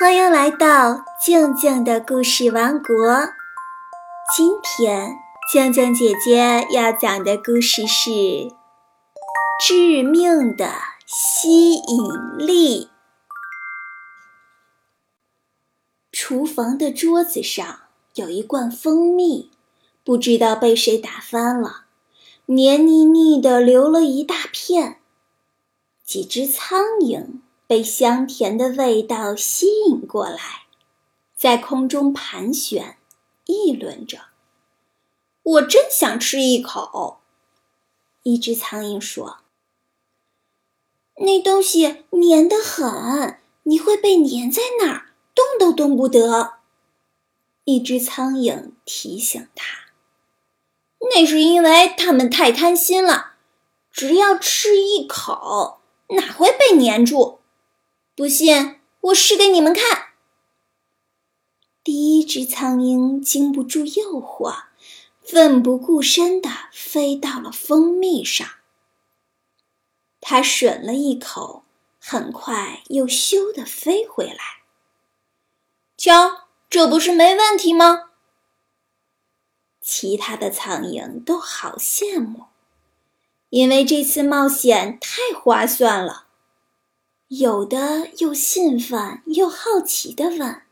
欢迎来到静静的故事王国。今天，静静姐姐要讲的故事是《致命的吸引力》。厨房的桌子上有一罐蜂蜜，不知道被谁打翻了，黏腻腻的，流了一大片。几只苍蝇被香甜的味道吸引过来，在空中盘旋，议论着：“我真想吃一口。”一只苍蝇说：“那东西黏得很，你会被粘在那儿，动都动不得。”一只苍蝇提醒他：“那是因为它们太贪心了，只要吃一口。”哪会被粘住？不信，我试给你们看。第一只苍蝇经不住诱惑，奋不顾身地飞到了蜂蜜上。它吮了一口，很快又咻地飞回来。瞧，这不是没问题吗？其他的苍蝇都好羡慕。因为这次冒险太划算了，有的又兴奋又好奇地问：“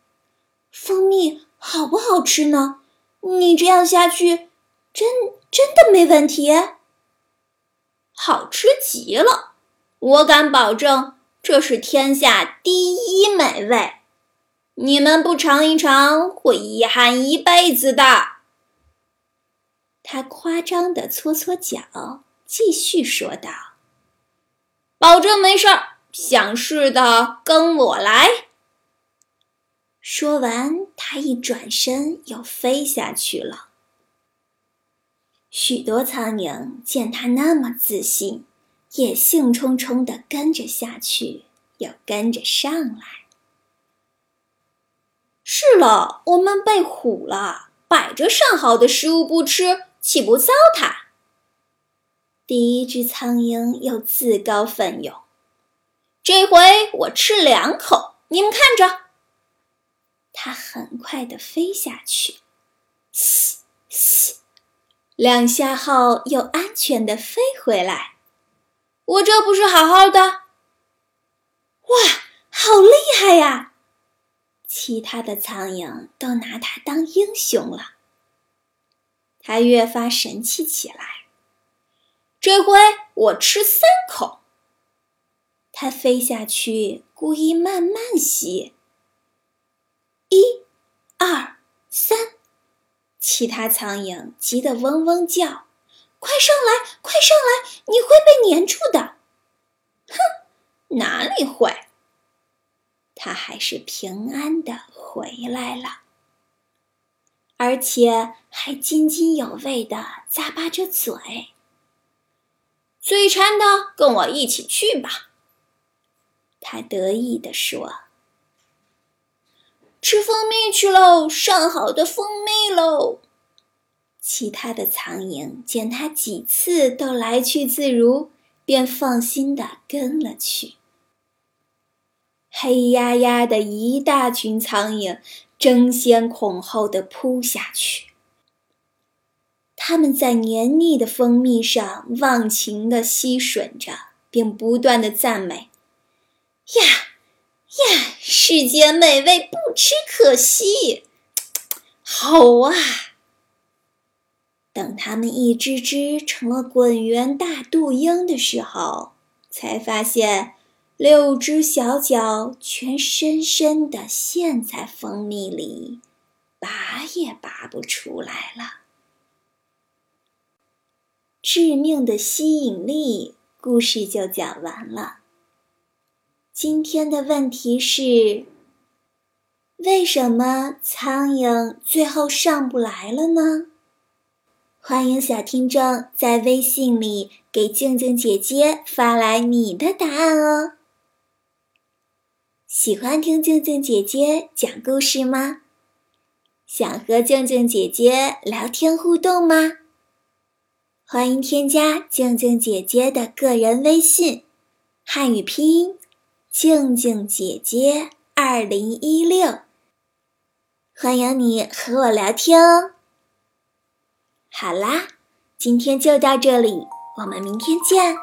蜂蜜好不好吃呢？你这样下去，真真的没问题？好吃极了，我敢保证这是天下第一美味。你们不尝一尝，会遗憾一辈子的。”他夸张地搓搓脚。继续说道：“保证没事儿，想试的跟我来。”说完，他一转身又飞下去了。许多苍蝇见他那么自信，也兴冲冲地跟着下去，又跟着上来。是了，我们被唬了，摆着上好的食物不吃，岂不糟蹋？第一只苍蝇又自告奋勇：“这回我吃两口，你们看着。”它很快地飞下去，嘶嘶，两下后又安全地飞回来。我这不是好好的？哇，好厉害呀！其他的苍蝇都拿它当英雄了。它越发神气起来。这回我吃三口。它飞下去，故意慢慢吸。一、二、三，其他苍蝇急得嗡嗡叫：“快上来，快上来！你会被粘住的！”哼，哪里会？它还是平安的回来了，而且还津津有味的咂巴着嘴。嘴馋的，跟我一起去吧。”他得意地说。“吃蜂蜜去喽，上好的蜂蜜喽！”其他的苍蝇见他几次都来去自如，便放心的跟了去。黑压压的一大群苍蝇争先恐后的扑下去。他们在黏腻的蜂蜜上忘情地吸吮着，并不断地赞美：“呀呀，世间美味不吃可惜，好啊！”等他们一只只成了滚圆大肚鹰的时候，才发现六只小脚全深深地陷在蜂蜜里，拔也拔不出来了。致命的吸引力故事就讲完了。今天的问题是：为什么苍蝇最后上不来了呢？欢迎小听众在微信里给静静姐姐发来你的答案哦。喜欢听静静姐姐讲故事吗？想和静静姐姐聊天互动吗？欢迎添加静静姐姐的个人微信，汉语拼音：静静姐姐二零一六，欢迎你和我聊天哦。好啦，今天就到这里，我们明天见。